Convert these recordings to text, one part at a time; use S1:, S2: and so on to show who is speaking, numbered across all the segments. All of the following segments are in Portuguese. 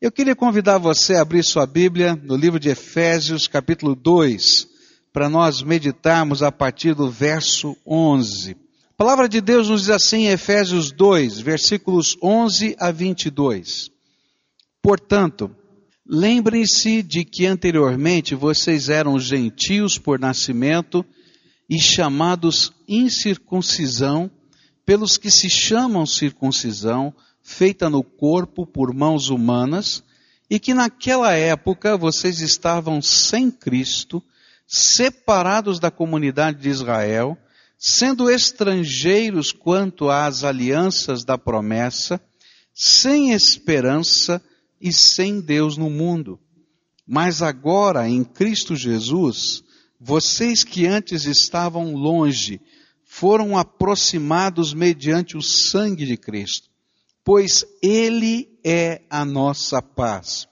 S1: Eu queria convidar você a abrir sua Bíblia no livro de Efésios, capítulo 2, para nós meditarmos a partir do verso 11. A palavra de Deus nos diz assim em Efésios 2, versículos 11 a 22. Portanto, lembrem-se de que anteriormente vocês eram gentios por nascimento e chamados incircuncisão pelos que se chamam circuncisão feita no corpo por mãos humanas, e que naquela época vocês estavam sem Cristo, separados da comunidade de Israel, sendo estrangeiros quanto às alianças da promessa, sem esperança e sem Deus no mundo. Mas agora, em Cristo Jesus, vocês que antes estavam longe, foram aproximados mediante o sangue de Cristo pois Ele é a nossa paz,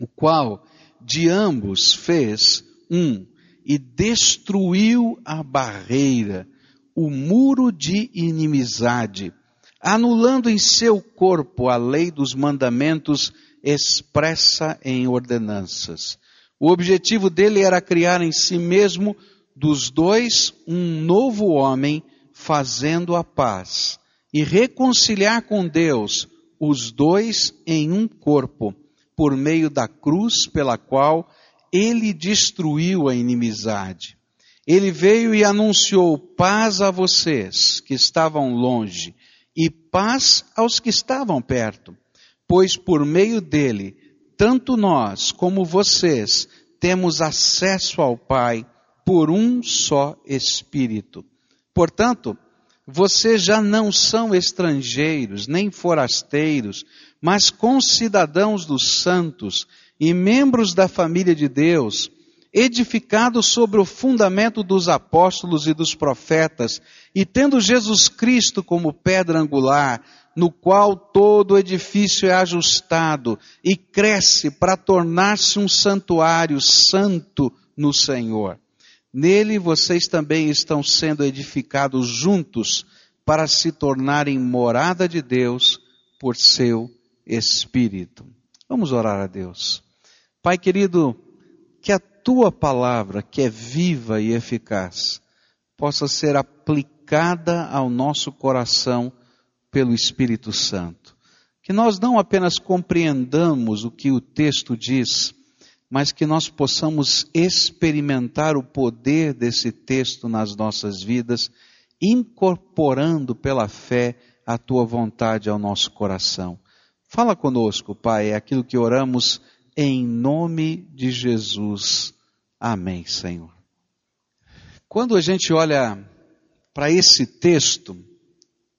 S1: o qual de ambos fez um e destruiu a barreira, o muro de inimizade, anulando em seu corpo a lei dos mandamentos expressa em ordenanças. O objetivo dele era criar em si mesmo dos dois um novo homem, fazendo a paz e reconciliar com Deus os dois em um corpo, por meio da cruz pela qual ele destruiu a inimizade. Ele veio e anunciou paz a vocês que estavam longe e paz aos que estavam perto, pois por meio dele, tanto nós como vocês temos acesso ao Pai por um só Espírito. Portanto, vocês já não são estrangeiros, nem forasteiros, mas concidadãos dos santos e membros da família de Deus, edificados sobre o fundamento dos apóstolos e dos profetas, e tendo Jesus Cristo como pedra angular, no qual todo edifício é ajustado e cresce para tornar-se um santuário santo no Senhor. Nele vocês também estão sendo edificados juntos para se tornarem morada de Deus por seu Espírito. Vamos orar a Deus. Pai querido, que a tua palavra, que é viva e eficaz, possa ser aplicada ao nosso coração pelo Espírito Santo. Que nós não apenas compreendamos o que o texto diz, mas que nós possamos experimentar o poder desse texto nas nossas vidas, incorporando pela fé a tua vontade ao nosso coração. Fala conosco, Pai, é aquilo que oramos em nome de Jesus. Amém, Senhor. Quando a gente olha para esse texto,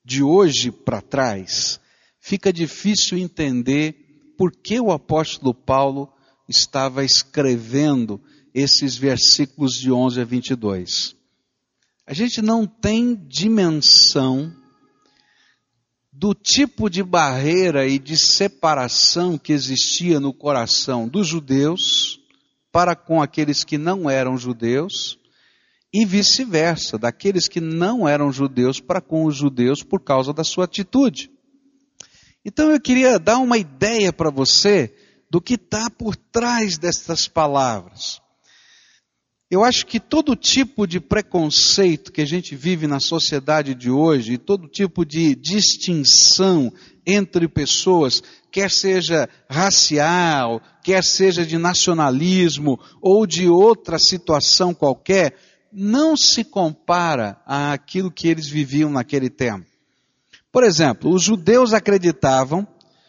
S1: de hoje para trás, fica difícil entender por que o apóstolo Paulo estava escrevendo esses versículos de 11 a 22. A gente não tem dimensão do tipo de barreira e de separação que existia no coração dos judeus para com aqueles que não eram judeus e vice-versa, daqueles que não eram judeus para com os judeus por causa da sua atitude. Então eu queria dar uma ideia para você do que está por trás destas palavras. Eu acho que todo tipo de preconceito que a gente vive na sociedade de hoje, todo tipo de distinção entre pessoas, quer seja racial, quer seja de nacionalismo ou de outra situação qualquer, não se compara àquilo que eles viviam naquele tempo. Por exemplo, os judeus acreditavam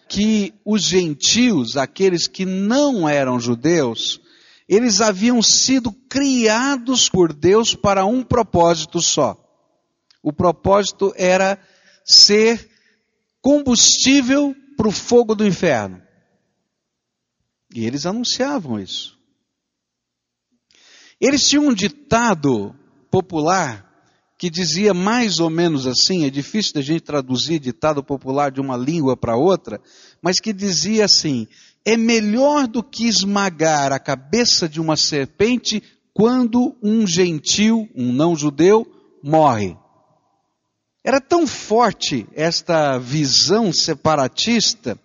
S1: que os gentios, aqueles que não eram judeus, eles haviam sido criados por Deus para um propósito só. O propósito era ser combustível para o fogo do inferno. E eles anunciavam isso. Eles tinham um ditado popular que dizia mais ou menos assim, é difícil da gente traduzir ditado popular de uma língua para outra, mas que dizia assim: é melhor do que esmagar a cabeça de uma serpente quando um gentil, um não-judeu, morre. Era tão forte esta visão separatista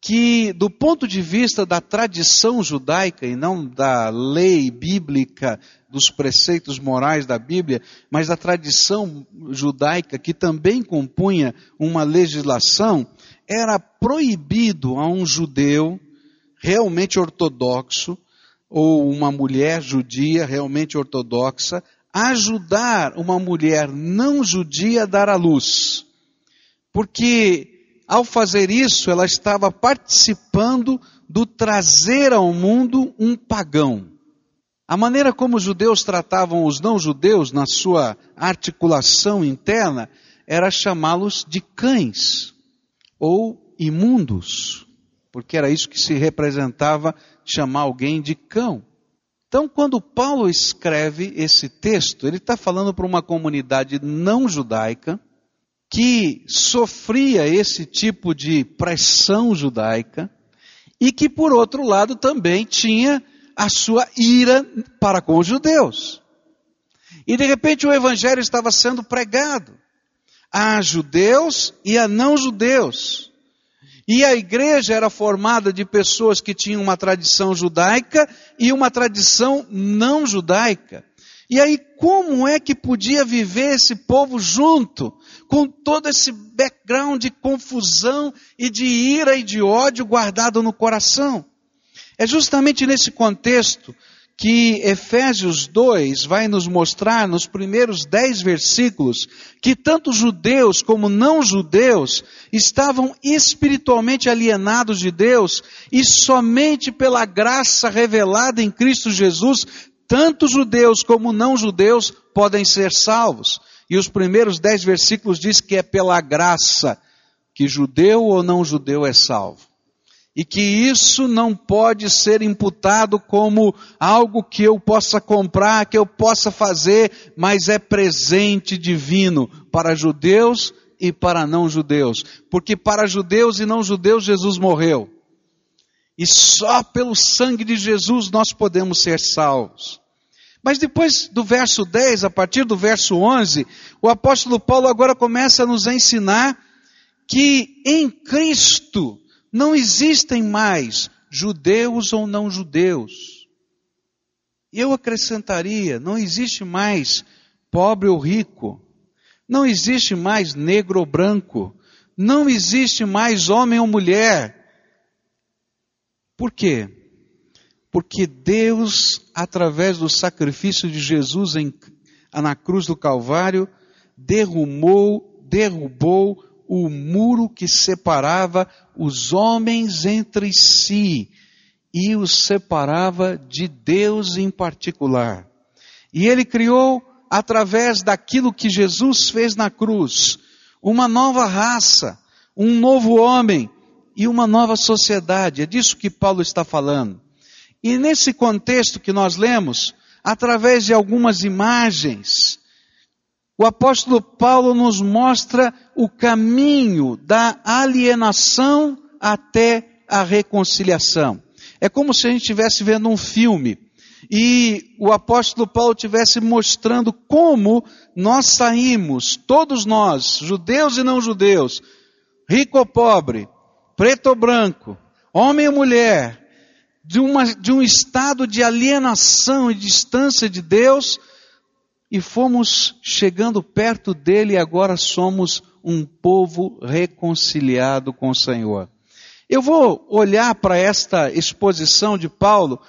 S1: que, do ponto de vista da tradição judaica e não da lei bíblica, dos preceitos morais da Bíblia, mas da tradição judaica que também compunha uma legislação, era proibido a um judeu realmente ortodoxo ou uma mulher judia realmente ortodoxa ajudar uma mulher não judia a dar à luz. Porque ao fazer isso, ela estava participando do trazer ao mundo um pagão. A maneira como os judeus tratavam os não-judeus na sua articulação interna era chamá-los de cães ou imundos, porque era isso que se representava chamar alguém de cão. Então, quando Paulo escreve esse texto, ele está falando para uma comunidade não judaica, que sofria esse tipo de pressão judaica e que, por outro lado, também tinha a sua ira para com os judeus. E de repente o evangelho estava sendo pregado a judeus e a não judeus. E a igreja era formada de pessoas que tinham uma tradição judaica e uma tradição não judaica. E aí, como é que podia viver esse povo junto, com todo esse background de confusão e de ira e de ódio guardado no coração? É justamente nesse contexto que Efésios 2 vai nos mostrar nos primeiros dez versículos que tanto judeus como não judeus estavam espiritualmente alienados de Deus e somente pela graça revelada em Cristo Jesus tanto judeus como não judeus podem ser salvos. E os primeiros dez versículos diz que é pela graça que judeu ou não judeu é salvo. E que isso não pode ser imputado como algo que eu possa comprar, que eu possa fazer, mas é presente divino para judeus e para não judeus. Porque para judeus e não judeus Jesus morreu. E só pelo sangue de Jesus nós podemos ser salvos. Mas depois do verso 10, a partir do verso 11, o apóstolo Paulo agora começa a nos ensinar que em Cristo não existem mais judeus ou não judeus. Eu acrescentaria, não existe mais pobre ou rico, não existe mais negro ou branco, não existe mais homem ou mulher, por quê? Porque Deus, através do sacrifício de Jesus em, na cruz do Calvário, derrumou, derrubou o muro que separava os homens entre si e os separava de Deus em particular. E ele criou, através daquilo que Jesus fez na cruz, uma nova raça, um novo homem, e uma nova sociedade. É disso que Paulo está falando. E nesse contexto que nós lemos, através de algumas imagens, o apóstolo Paulo nos mostra o caminho da alienação até a reconciliação. É como se a gente estivesse vendo um filme e o apóstolo Paulo estivesse mostrando como nós saímos, todos nós, judeus e não judeus, rico ou pobre, preto ou branco, homem ou mulher, de, uma, de um estado de alienação e distância de Deus, e fomos chegando perto dele e agora somos um povo reconciliado com o Senhor. Eu vou olhar para esta exposição de Paulo,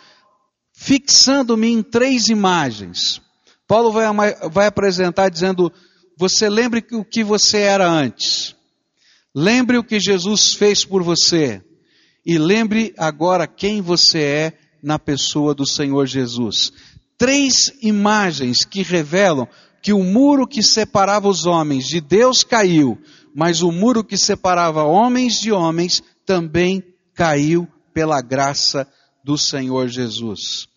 S1: fixando-me em três imagens. Paulo vai, vai apresentar dizendo: Você lembre o que você era antes. Lembre o que Jesus fez por você. E lembre agora quem você é na pessoa do Senhor Jesus. Três imagens que revelam que o muro que separava os homens de Deus caiu, mas o muro que separava homens de homens também caiu pela graça do Senhor Jesus.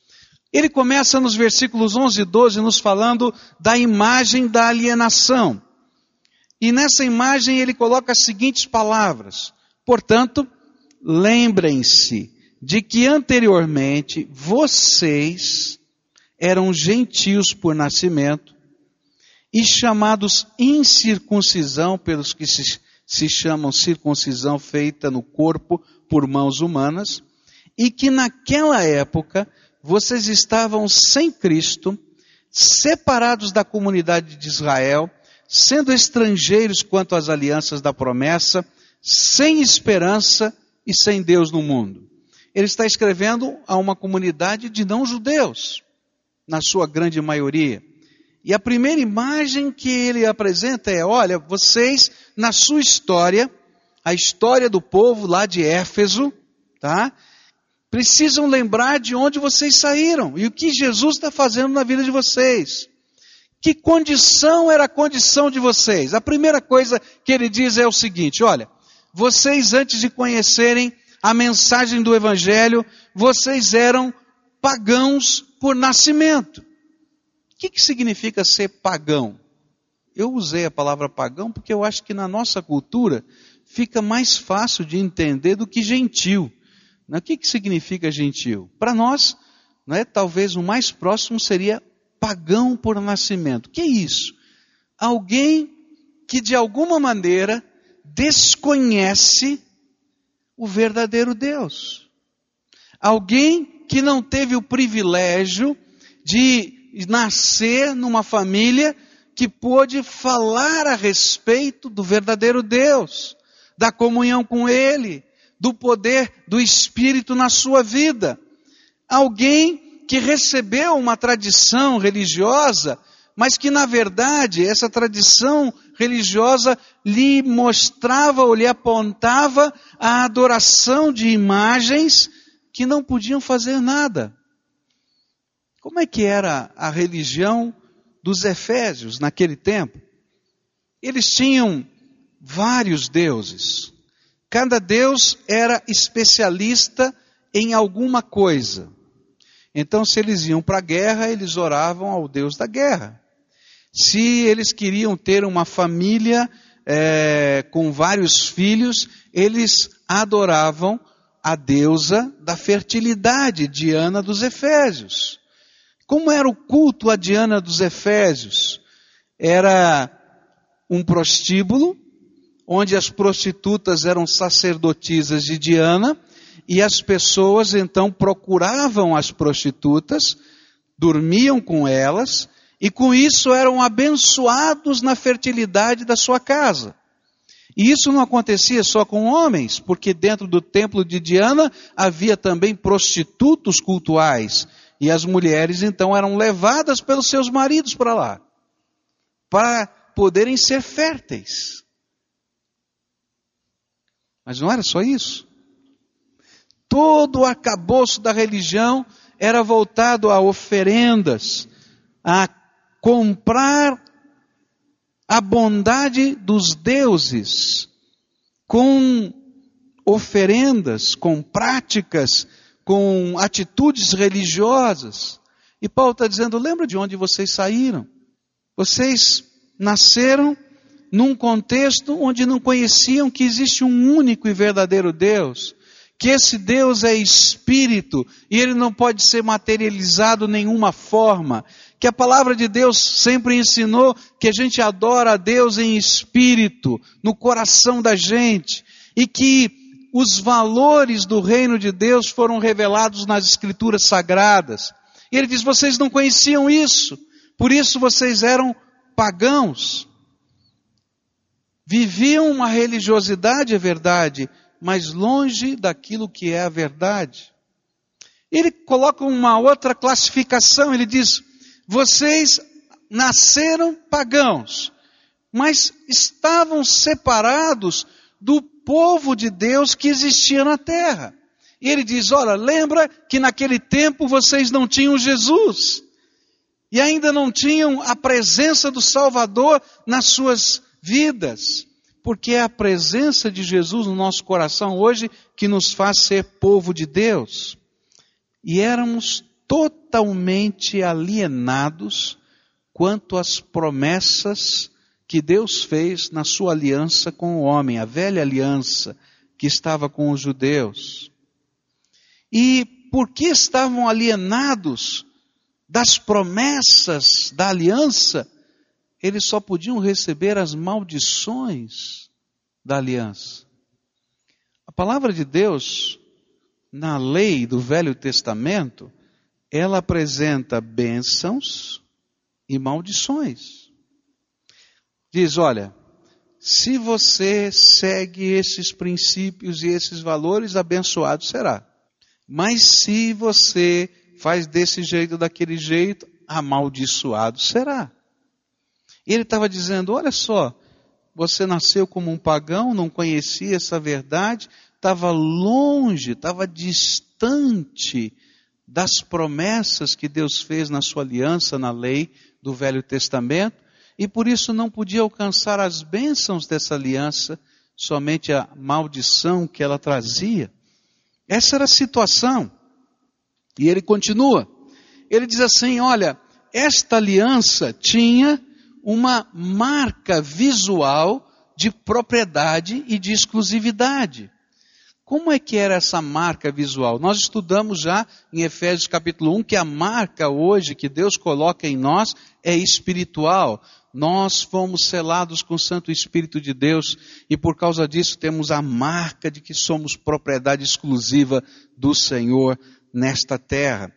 S1: Ele começa nos versículos 11 e 12 nos falando da imagem da alienação. E nessa imagem ele coloca as seguintes palavras: Portanto, lembrem-se de que anteriormente vocês eram gentios por nascimento e chamados incircuncisão pelos que se, se chamam circuncisão feita no corpo por mãos humanas e que naquela época vocês estavam sem Cristo, separados da comunidade de Israel, sendo estrangeiros quanto às alianças da promessa, sem esperança e sem Deus no mundo. Ele está escrevendo a uma comunidade de não-judeus, na sua grande maioria. E a primeira imagem que ele apresenta é: olha, vocês, na sua história, a história do povo lá de Éfeso, tá? Precisam lembrar de onde vocês saíram e o que Jesus está fazendo na vida de vocês. Que condição era a condição de vocês? A primeira coisa que ele diz é o seguinte: olha, vocês antes de conhecerem a mensagem do Evangelho, vocês eram pagãos por nascimento. O que, que significa ser pagão? Eu usei a palavra pagão porque eu acho que na nossa cultura fica mais fácil de entender do que gentil. O que, que significa gentil? Para nós, não é, talvez o mais próximo seria pagão por nascimento. Que é isso? Alguém que de alguma maneira desconhece o verdadeiro Deus. Alguém que não teve o privilégio de nascer numa família que pôde falar a respeito do verdadeiro Deus da comunhão com Ele, do poder do Espírito na sua vida. Alguém que recebeu uma tradição religiosa, mas que na verdade essa tradição religiosa lhe mostrava ou lhe apontava a adoração de imagens que não podiam fazer nada. Como é que era a religião dos Efésios naquele tempo? Eles tinham vários deuses. Cada deus era especialista em alguma coisa. Então, se eles iam para a guerra, eles oravam ao Deus da guerra. Se eles queriam ter uma família é, com vários filhos, eles adoravam a deusa da fertilidade, Diana dos Efésios. Como era o culto a Diana dos Efésios? Era um prostíbulo onde as prostitutas eram sacerdotisas de Diana, e as pessoas então procuravam as prostitutas, dormiam com elas, e com isso eram abençoados na fertilidade da sua casa. E isso não acontecia só com homens, porque dentro do templo de Diana havia também prostitutos cultuais, e as mulheres então eram levadas pelos seus maridos para lá, para poderem ser férteis. Mas não era só isso. Todo o arcabouço da religião era voltado a oferendas, a comprar a bondade dos deuses com oferendas, com práticas, com atitudes religiosas. E Paulo está dizendo: lembra de onde vocês saíram? Vocês nasceram num contexto onde não conheciam que existe um único e verdadeiro Deus, que esse Deus é espírito e ele não pode ser materializado de nenhuma forma, que a palavra de Deus sempre ensinou que a gente adora a Deus em espírito, no coração da gente, e que os valores do reino de Deus foram revelados nas escrituras sagradas. E ele diz: vocês não conheciam isso, por isso vocês eram pagãos. Viviam uma religiosidade, é verdade, mas longe daquilo que é a verdade. Ele coloca uma outra classificação, ele diz: vocês nasceram pagãos, mas estavam separados do povo de Deus que existia na terra. E ele diz: Olha, lembra que naquele tempo vocês não tinham Jesus, e ainda não tinham a presença do Salvador nas suas vidas, porque é a presença de Jesus no nosso coração hoje que nos faz ser povo de Deus. E éramos totalmente alienados quanto às promessas que Deus fez na sua aliança com o homem, a velha aliança que estava com os judeus. E por que estavam alienados das promessas da aliança? Eles só podiam receber as maldições da aliança. A palavra de Deus, na lei do Velho Testamento, ela apresenta bênçãos e maldições. Diz: olha, se você segue esses princípios e esses valores, abençoado será. Mas se você faz desse jeito, daquele jeito, amaldiçoado será. Ele estava dizendo: olha só, você nasceu como um pagão, não conhecia essa verdade, estava longe, estava distante das promessas que Deus fez na sua aliança, na lei do Velho Testamento, e por isso não podia alcançar as bênçãos dessa aliança, somente a maldição que ela trazia. Essa era a situação. E ele continua. Ele diz assim: olha, esta aliança tinha uma marca visual de propriedade e de exclusividade. Como é que era essa marca visual? Nós estudamos já em Efésios capítulo 1 que a marca hoje que Deus coloca em nós é espiritual. Nós fomos selados com o Santo Espírito de Deus e por causa disso temos a marca de que somos propriedade exclusiva do Senhor nesta terra.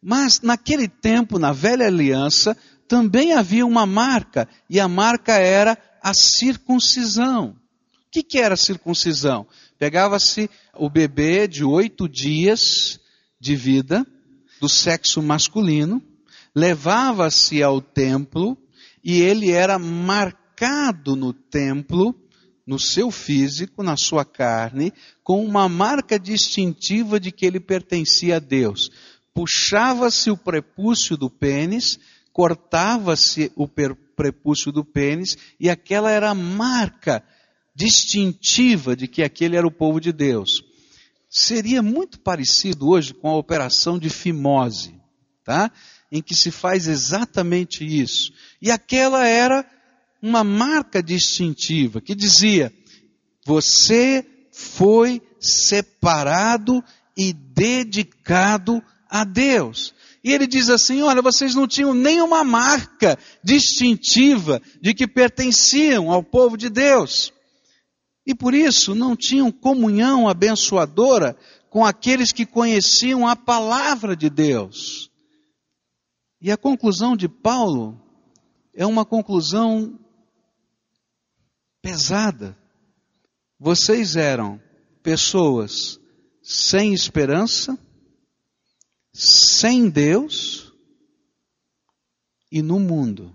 S1: Mas naquele tempo, na velha aliança, também havia uma marca, e a marca era a circuncisão. O que, que era circuncisão? Pegava-se o bebê de oito dias de vida, do sexo masculino, levava-se ao templo, e ele era marcado no templo, no seu físico, na sua carne, com uma marca distintiva de que ele pertencia a Deus. Puxava-se o prepúcio do pênis, cortava-se o prepúcio do pênis e aquela era a marca distintiva de que aquele era o povo de Deus. Seria muito parecido hoje com a operação de fimose, tá? Em que se faz exatamente isso. E aquela era uma marca distintiva que dizia: você foi separado e dedicado a Deus. E ele diz assim: olha, vocês não tinham nenhuma marca distintiva de que pertenciam ao povo de Deus. E por isso não tinham comunhão abençoadora com aqueles que conheciam a palavra de Deus. E a conclusão de Paulo é uma conclusão pesada. Vocês eram pessoas sem esperança, sem Deus e no mundo.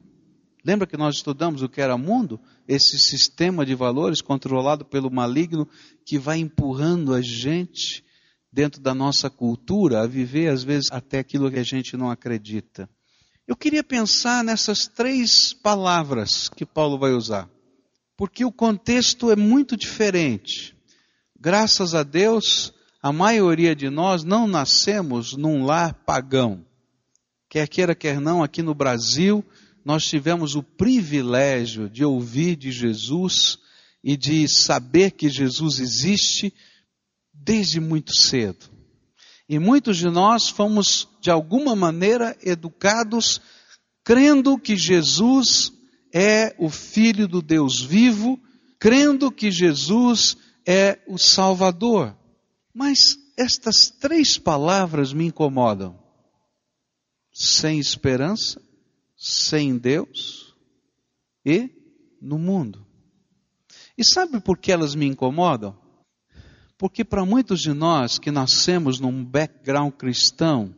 S1: Lembra que nós estudamos o que era mundo? Esse sistema de valores controlado pelo maligno que vai empurrando a gente dentro da nossa cultura a viver, às vezes, até aquilo que a gente não acredita. Eu queria pensar nessas três palavras que Paulo vai usar, porque o contexto é muito diferente. Graças a Deus, a maioria de nós não nascemos num lar pagão. Quer queira, quer não, aqui no Brasil, nós tivemos o privilégio de ouvir de Jesus e de saber que Jesus existe desde muito cedo. E muitos de nós fomos, de alguma maneira, educados crendo que Jesus é o Filho do Deus vivo, crendo que Jesus é o Salvador. Mas estas três palavras me incomodam: sem esperança, sem Deus e no mundo. E sabe por que elas me incomodam? Porque para muitos de nós que nascemos num background cristão,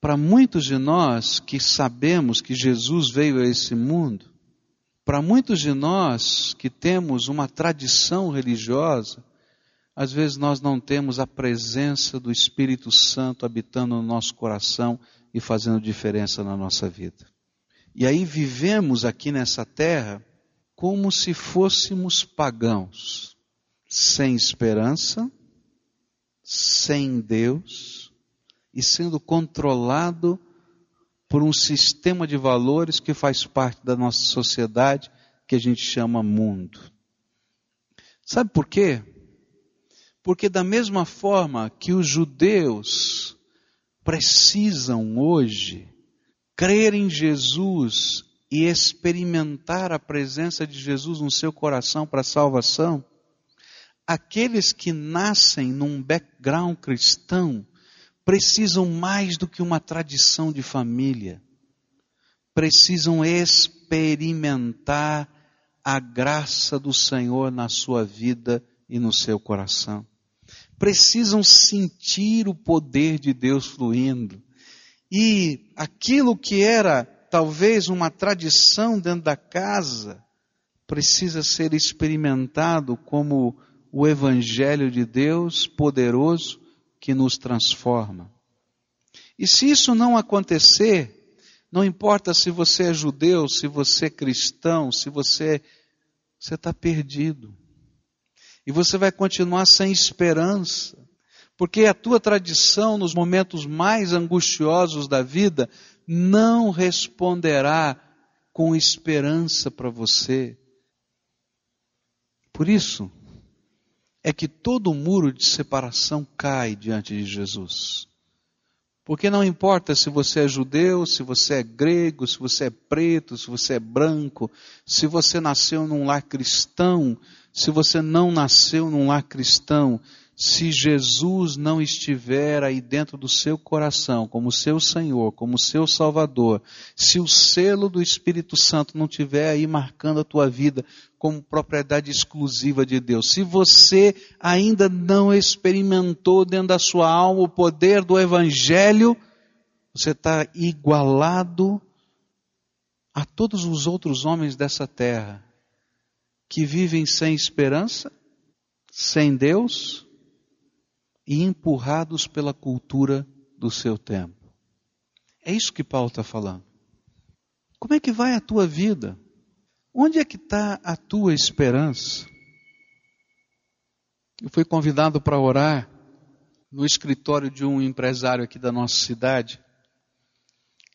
S1: para muitos de nós que sabemos que Jesus veio a esse mundo, para muitos de nós que temos uma tradição religiosa, às vezes nós não temos a presença do Espírito Santo habitando no nosso coração e fazendo diferença na nossa vida. E aí vivemos aqui nessa terra como se fôssemos pagãos, sem esperança, sem Deus e sendo controlado por um sistema de valores que faz parte da nossa sociedade que a gente chama mundo. Sabe por quê? Porque, da mesma forma que os judeus precisam hoje crer em Jesus e experimentar a presença de Jesus no seu coração para salvação, aqueles que nascem num background cristão precisam mais do que uma tradição de família. Precisam experimentar a graça do Senhor na sua vida e no seu coração. Precisam sentir o poder de Deus fluindo. E aquilo que era talvez uma tradição dentro da casa, precisa ser experimentado como o Evangelho de Deus poderoso que nos transforma. E se isso não acontecer, não importa se você é judeu, se você é cristão, se você você está perdido. E você vai continuar sem esperança, porque a tua tradição nos momentos mais angustiosos da vida não responderá com esperança para você. Por isso é que todo muro de separação cai diante de Jesus. Porque não importa se você é judeu, se você é grego, se você é preto, se você é branco, se você nasceu num lar cristão, se você não nasceu num lar cristão, se Jesus não estiver aí dentro do seu coração, como seu Senhor, como seu Salvador, se o selo do Espírito Santo não estiver aí marcando a tua vida como propriedade exclusiva de Deus, se você ainda não experimentou dentro da sua alma o poder do Evangelho, você está igualado a todos os outros homens dessa terra que vivem sem esperança, sem Deus, e empurrados pela cultura do seu tempo. É isso que Paulo está falando. Como é que vai a tua vida? Onde é que está a tua esperança? Eu fui convidado para orar no escritório de um empresário aqui da nossa cidade.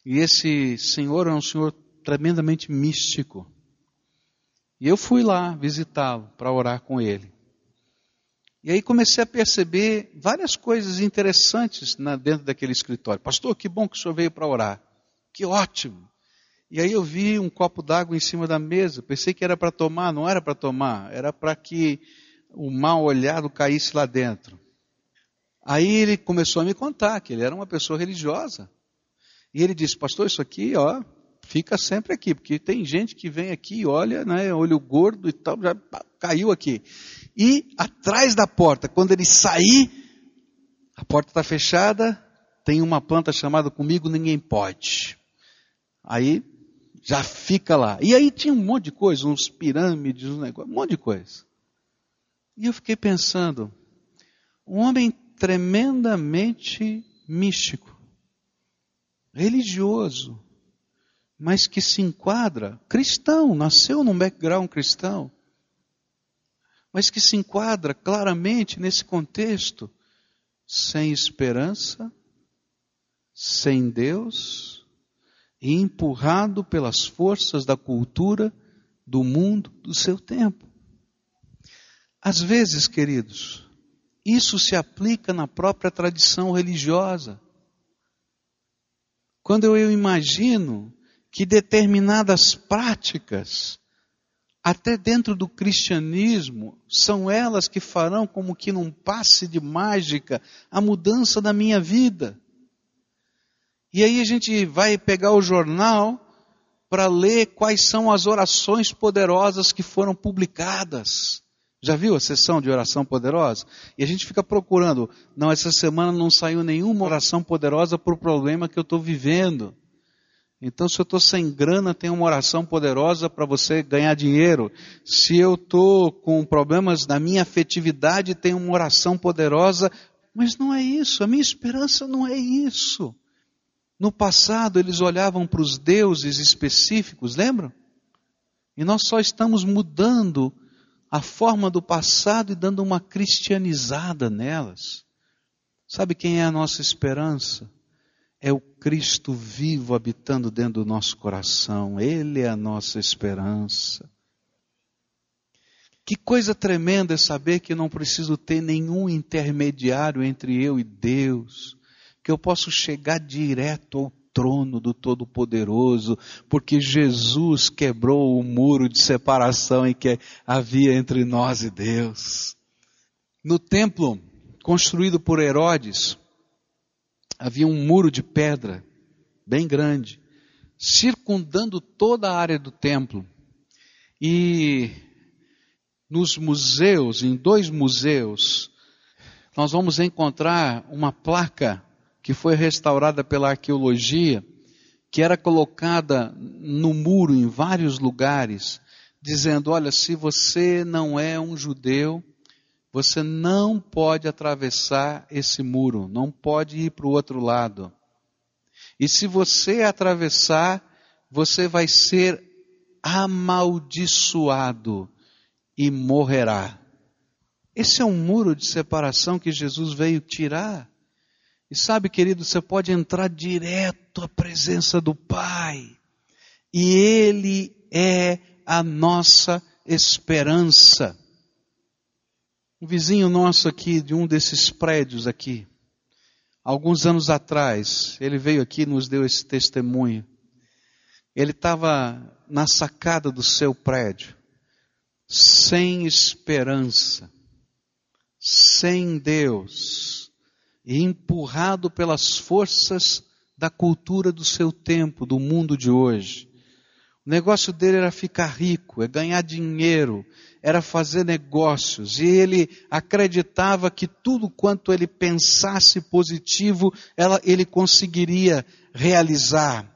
S1: E esse senhor é um senhor tremendamente místico. E eu fui lá visitá-lo para orar com ele. E aí comecei a perceber várias coisas interessantes na, dentro daquele escritório. Pastor, que bom que o senhor veio para orar. Que ótimo. E aí eu vi um copo d'água em cima da mesa. Pensei que era para tomar, não era para tomar. Era para que o mal olhado caísse lá dentro. Aí ele começou a me contar que ele era uma pessoa religiosa. E ele disse, pastor, isso aqui, ó, fica sempre aqui, porque tem gente que vem aqui e olha, né, olho gordo e tal, já caiu aqui. E atrás da porta, quando ele sair, a porta está fechada, tem uma planta chamada Comigo Ninguém Pode. Aí já fica lá. E aí tinha um monte de coisa, uns pirâmides, um negócio, um monte de coisa. E eu fiquei pensando, um homem tremendamente místico, religioso, mas que se enquadra, cristão, nasceu num background cristão, mas que se enquadra claramente nesse contexto, sem esperança, sem Deus, e empurrado pelas forças da cultura, do mundo, do seu tempo. Às vezes, queridos, isso se aplica na própria tradição religiosa. Quando eu imagino que determinadas práticas até dentro do cristianismo, são elas que farão como que num passe de mágica a mudança da minha vida. E aí a gente vai pegar o jornal para ler quais são as orações poderosas que foram publicadas. Já viu a sessão de oração poderosa? E a gente fica procurando. Não, essa semana não saiu nenhuma oração poderosa para o problema que eu estou vivendo. Então, se eu estou sem grana, tem uma oração poderosa para você ganhar dinheiro. Se eu estou com problemas na minha afetividade, tem uma oração poderosa. Mas não é isso, a minha esperança não é isso. No passado, eles olhavam para os deuses específicos, lembram? E nós só estamos mudando a forma do passado e dando uma cristianizada nelas. Sabe quem é a nossa esperança? é o Cristo vivo habitando dentro do nosso coração. Ele é a nossa esperança. Que coisa tremenda é saber que eu não preciso ter nenhum intermediário entre eu e Deus, que eu posso chegar direto ao trono do Todo-Poderoso, porque Jesus quebrou o muro de separação em que havia entre nós e Deus. No templo construído por Herodes, havia um muro de pedra bem grande, circundando toda a área do templo. E nos museus, em dois museus, nós vamos encontrar uma placa que foi restaurada pela arqueologia, que era colocada no muro em vários lugares, dizendo: olha, se você não é um judeu, você não pode atravessar esse muro, não pode ir para o outro lado. E se você atravessar, você vai ser amaldiçoado e morrerá. Esse é um muro de separação que Jesus veio tirar. E sabe, querido, você pode entrar direto à presença do Pai. E Ele é a nossa esperança. Um vizinho nosso aqui, de um desses prédios aqui, alguns anos atrás, ele veio aqui e nos deu esse testemunho. Ele estava na sacada do seu prédio, sem esperança sem Deus e empurrado pelas forças da cultura do seu tempo, do mundo de hoje. O negócio dele era ficar rico, é ganhar dinheiro, era fazer negócios, e ele acreditava que tudo quanto ele pensasse positivo, ela, ele conseguiria realizar.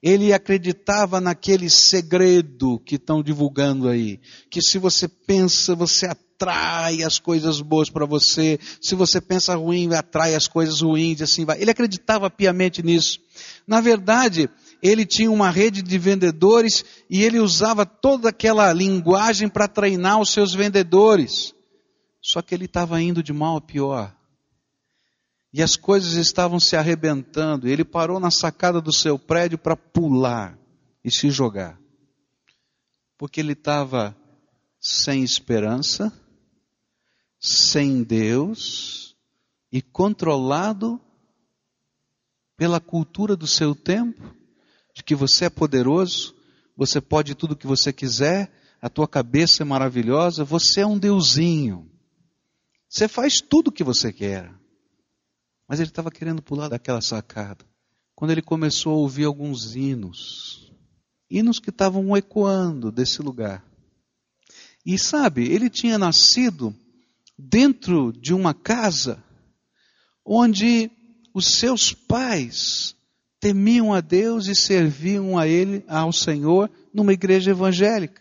S1: Ele acreditava naquele segredo que estão divulgando aí, que se você pensa, você atrai as coisas boas para você. Se você pensa ruim, atrai as coisas ruins, assim vai. Ele acreditava piamente nisso. Na verdade, ele tinha uma rede de vendedores e ele usava toda aquela linguagem para treinar os seus vendedores. Só que ele estava indo de mal a pior. E as coisas estavam se arrebentando. Ele parou na sacada do seu prédio para pular e se jogar. Porque ele estava sem esperança, sem Deus e controlado pela cultura do seu tempo, de que você é poderoso, você pode tudo o que você quiser, a tua cabeça é maravilhosa, você é um deusinho. Você faz tudo o que você quer. Mas ele estava querendo pular daquela sacada. Quando ele começou a ouvir alguns hinos, hinos que estavam ecoando desse lugar. E sabe, ele tinha nascido dentro de uma casa onde os seus pais temiam a Deus e serviam a Ele, ao Senhor, numa igreja evangélica.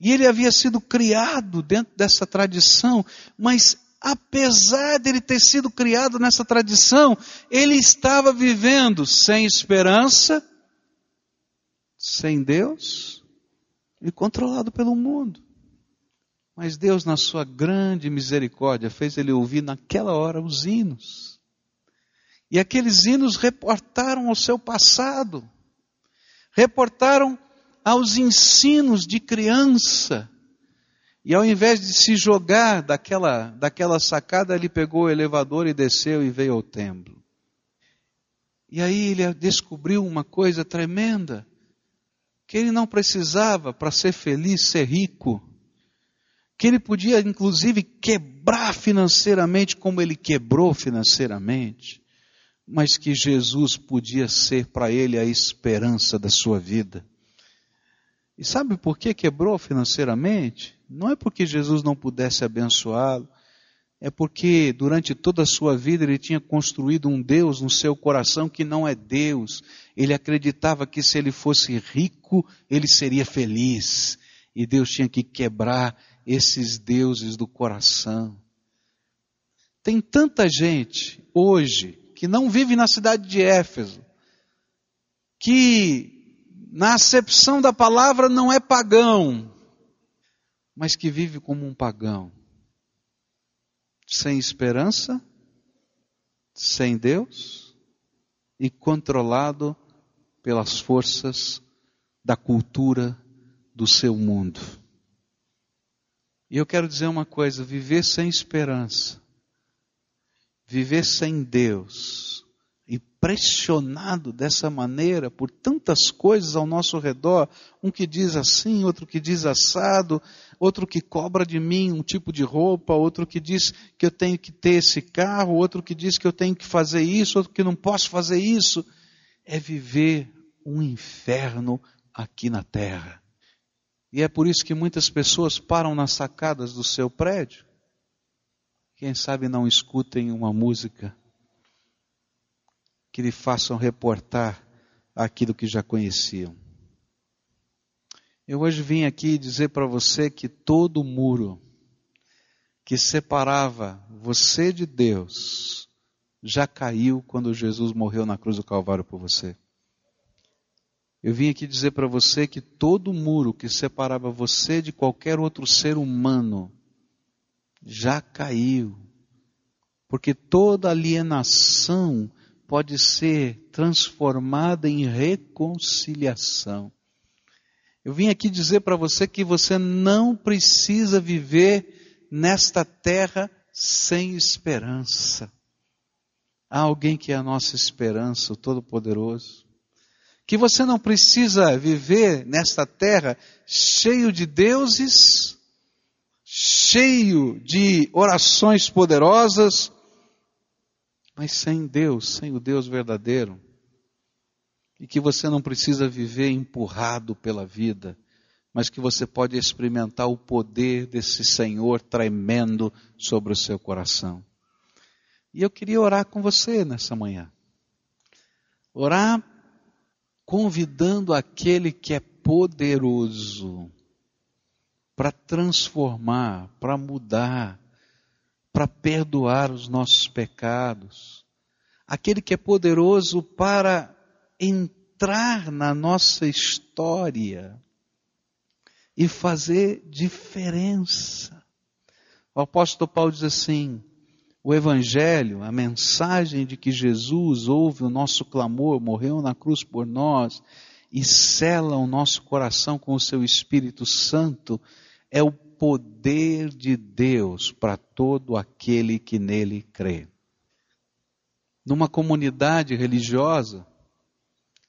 S1: E ele havia sido criado dentro dessa tradição, mas apesar dele ter sido criado nessa tradição, ele estava vivendo sem esperança, sem Deus e controlado pelo mundo. Mas Deus, na sua grande misericórdia, fez ele ouvir naquela hora os hinos. E aqueles hinos reportaram ao seu passado, reportaram aos ensinos de criança. E ao invés de se jogar daquela, daquela sacada, ele pegou o elevador e desceu e veio ao templo. E aí ele descobriu uma coisa tremenda: que ele não precisava, para ser feliz, ser rico que ele podia inclusive quebrar financeiramente como ele quebrou financeiramente, mas que Jesus podia ser para ele a esperança da sua vida. E sabe por que quebrou financeiramente? Não é porque Jesus não pudesse abençoá-lo, é porque durante toda a sua vida ele tinha construído um Deus no seu coração que não é Deus. Ele acreditava que se ele fosse rico, ele seria feliz. E Deus tinha que quebrar esses deuses do coração. Tem tanta gente hoje que não vive na cidade de Éfeso, que na acepção da palavra não é pagão, mas que vive como um pagão, sem esperança, sem Deus e controlado pelas forças da cultura do seu mundo. E eu quero dizer uma coisa: viver sem esperança, viver sem Deus, e pressionado dessa maneira por tantas coisas ao nosso redor, um que diz assim, outro que diz assado, outro que cobra de mim um tipo de roupa, outro que diz que eu tenho que ter esse carro, outro que diz que eu tenho que fazer isso, outro que não posso fazer isso, é viver um inferno aqui na terra. E é por isso que muitas pessoas param nas sacadas do seu prédio. Quem sabe não escutem uma música que lhe façam reportar aquilo que já conheciam. Eu hoje vim aqui dizer para você que todo muro que separava você de Deus já caiu quando Jesus morreu na cruz do Calvário por você. Eu vim aqui dizer para você que todo muro que separava você de qualquer outro ser humano já caiu. Porque toda alienação pode ser transformada em reconciliação. Eu vim aqui dizer para você que você não precisa viver nesta terra sem esperança. Há alguém que é a nossa esperança, o Todo-Poderoso. Que você não precisa viver nesta terra cheio de deuses, cheio de orações poderosas, mas sem Deus, sem o Deus verdadeiro. E que você não precisa viver empurrado pela vida, mas que você pode experimentar o poder desse Senhor tremendo sobre o seu coração. E eu queria orar com você nessa manhã. Orar convidando aquele que é poderoso para transformar, para mudar, para perdoar os nossos pecados, aquele que é poderoso para entrar na nossa história e fazer diferença. O apóstolo Paulo diz assim: o Evangelho, a mensagem de que Jesus ouve o nosso clamor, morreu na cruz por nós e sela o nosso coração com o seu Espírito Santo, é o poder de Deus para todo aquele que nele crê. Numa comunidade religiosa,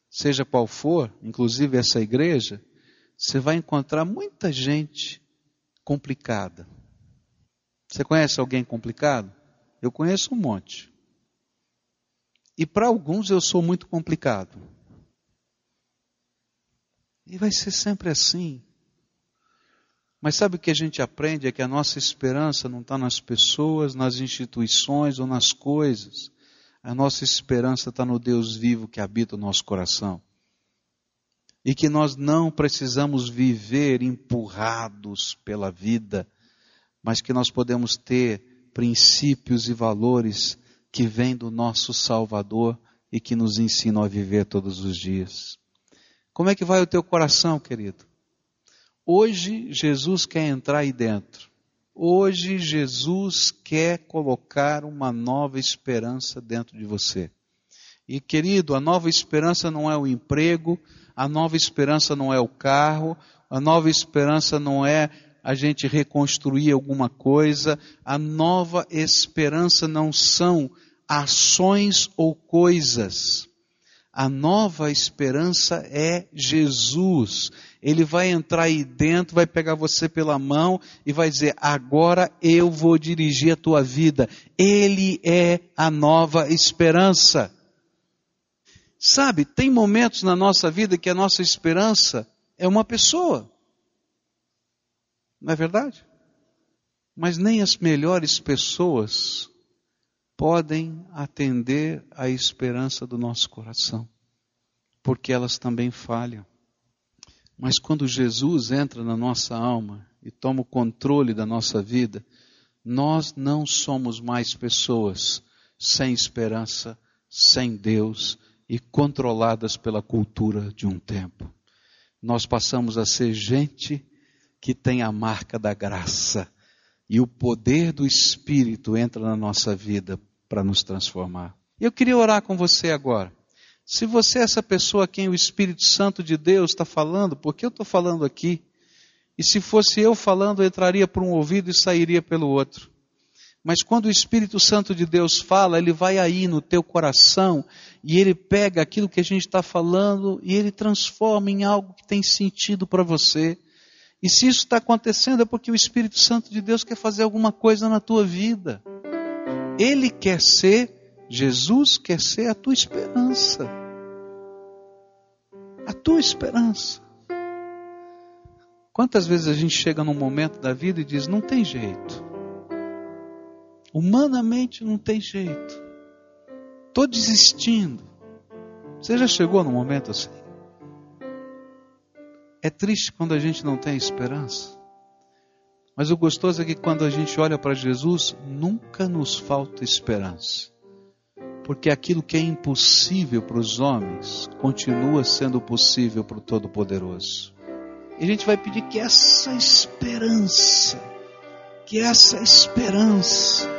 S1: seja qual for, inclusive essa igreja, você vai encontrar muita gente complicada. Você conhece alguém complicado? Eu conheço um monte. E para alguns eu sou muito complicado. E vai ser sempre assim. Mas sabe o que a gente aprende? É que a nossa esperança não está nas pessoas, nas instituições ou nas coisas. A nossa esperança está no Deus vivo que habita o nosso coração. E que nós não precisamos viver empurrados pela vida, mas que nós podemos ter princípios e valores que vêm do nosso Salvador e que nos ensinam a viver todos os dias. Como é que vai o teu coração, querido? Hoje Jesus quer entrar aí dentro. Hoje Jesus quer colocar uma nova esperança dentro de você. E querido, a nova esperança não é o emprego, a nova esperança não é o carro, a nova esperança não é a gente reconstruir alguma coisa, a nova esperança não são ações ou coisas. A nova esperança é Jesus. Ele vai entrar aí dentro, vai pegar você pela mão e vai dizer: Agora eu vou dirigir a tua vida. Ele é a nova esperança. Sabe, tem momentos na nossa vida que a nossa esperança é uma pessoa. Não é verdade? Mas nem as melhores pessoas podem atender à esperança do nosso coração, porque elas também falham. Mas quando Jesus entra na nossa alma e toma o controle da nossa vida, nós não somos mais pessoas sem esperança, sem Deus e controladas pela cultura de um tempo. Nós passamos a ser gente que tem a marca da graça e o poder do Espírito entra na nossa vida para nos transformar. Eu queria orar com você agora. Se você é essa pessoa a quem o Espírito Santo de Deus está falando, por que eu estou falando aqui? E se fosse eu falando, entraria por um ouvido e sairia pelo outro. Mas quando o Espírito Santo de Deus fala, ele vai aí no teu coração e ele pega aquilo que a gente está falando e ele transforma em algo que tem sentido para você. E se isso está acontecendo é porque o Espírito Santo de Deus quer fazer alguma coisa na tua vida. Ele quer ser, Jesus quer ser a tua esperança. A tua esperança. Quantas vezes a gente chega num momento da vida e diz: não tem jeito. Humanamente não tem jeito. Estou desistindo. Você já chegou num momento assim? É triste quando a gente não tem esperança. Mas o gostoso é que quando a gente olha para Jesus, nunca nos falta esperança. Porque aquilo que é impossível para os homens continua sendo possível para o Todo-Poderoso. E a gente vai pedir que essa esperança, que essa esperança,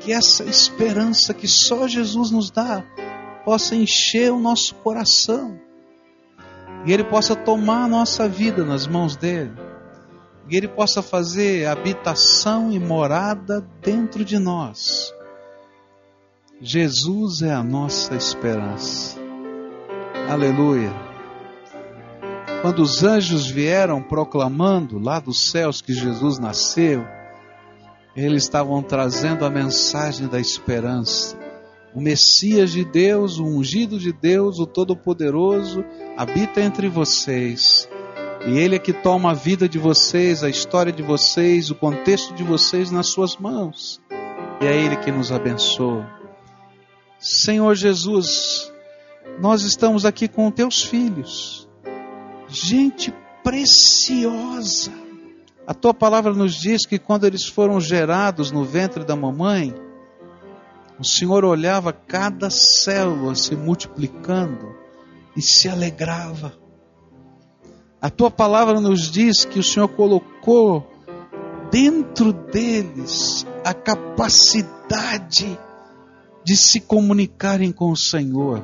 S1: que essa esperança que só Jesus nos dá possa encher o nosso coração e Ele possa tomar a nossa vida nas mãos dele e Ele possa fazer habitação e morada dentro de nós. Jesus é a nossa esperança. Aleluia. Quando os anjos vieram proclamando lá dos céus que Jesus nasceu, eles estavam trazendo a mensagem da esperança. O Messias de Deus, o ungido de Deus, o Todo-Poderoso, habita entre vocês. E Ele é que toma a vida de vocês, a história de vocês, o contexto de vocês nas suas mãos. E é Ele que nos abençoa. Senhor Jesus, nós estamos aqui com teus filhos, gente preciosa a tua palavra nos diz que quando eles foram gerados no ventre da mamãe, o Senhor olhava cada célula se multiplicando e se alegrava. A tua palavra nos diz que o Senhor colocou dentro deles a capacidade de se comunicarem com o Senhor.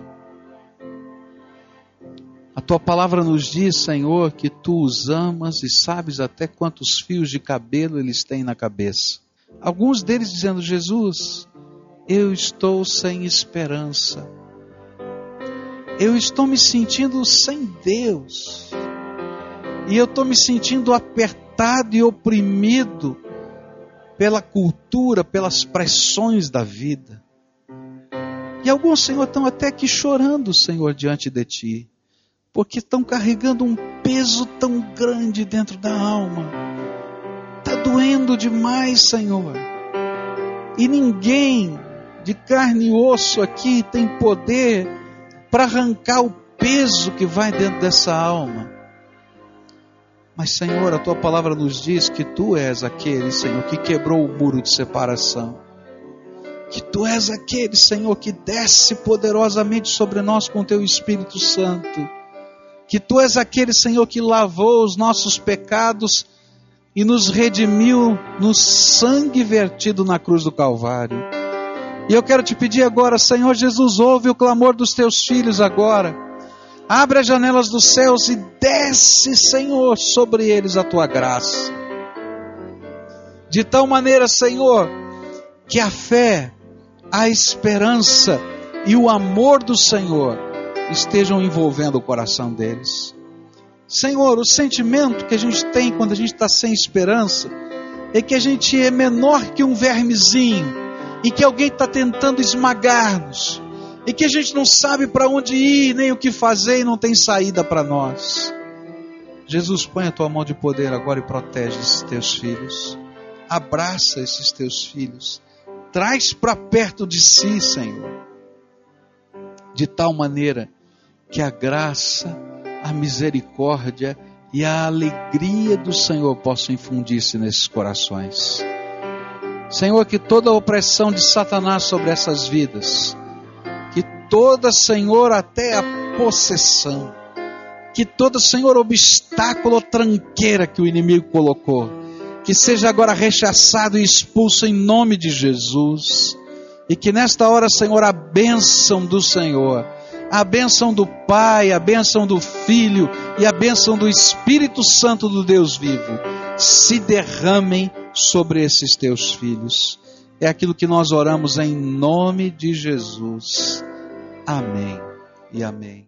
S1: A tua palavra nos diz, Senhor, que tu os amas e sabes até quantos fios de cabelo eles têm na cabeça. Alguns deles dizendo: Jesus, eu estou sem esperança. Eu estou me sentindo sem Deus. E eu estou me sentindo apertado e oprimido pela cultura, pelas pressões da vida. E alguns, Senhor, estão até aqui chorando, Senhor, diante de Ti porque estão carregando um peso tão grande dentro da alma. Está doendo demais, Senhor. E ninguém de carne e osso aqui tem poder para arrancar o peso que vai dentro dessa alma. Mas, Senhor, a tua palavra nos diz que tu és aquele, Senhor, que quebrou o muro de separação. Que tu és aquele, Senhor, que desce poderosamente sobre nós com teu Espírito Santo que tu és aquele Senhor que lavou os nossos pecados e nos redimiu no sangue vertido na cruz do Calvário. E eu quero te pedir agora, Senhor Jesus, ouve o clamor dos teus filhos agora. Abre as janelas dos céus e desce, Senhor, sobre eles a tua graça. De tal maneira, Senhor, que a fé, a esperança e o amor do Senhor estejam envolvendo o coração deles. Senhor, o sentimento que a gente tem quando a gente está sem esperança é que a gente é menor que um vermezinho e que alguém está tentando esmagar-nos e que a gente não sabe para onde ir, nem o que fazer e não tem saída para nós. Jesus, põe a tua mão de poder agora e protege esses teus filhos. Abraça esses teus filhos. Traz para perto de si, Senhor. De tal maneira que a graça, a misericórdia e a alegria do Senhor possam infundir-se nesses corações. Senhor, que toda a opressão de Satanás sobre essas vidas, que toda, Senhor, até a possessão, que todo, Senhor, obstáculo ou tranqueira que o inimigo colocou, que seja agora rechaçado e expulso em nome de Jesus. E que nesta hora, Senhor, a bênção do Senhor a bênção do Pai, a bênção do Filho e a bênção do Espírito Santo do Deus vivo se derramem sobre esses teus filhos. É aquilo que nós oramos em nome de Jesus. Amém e amém.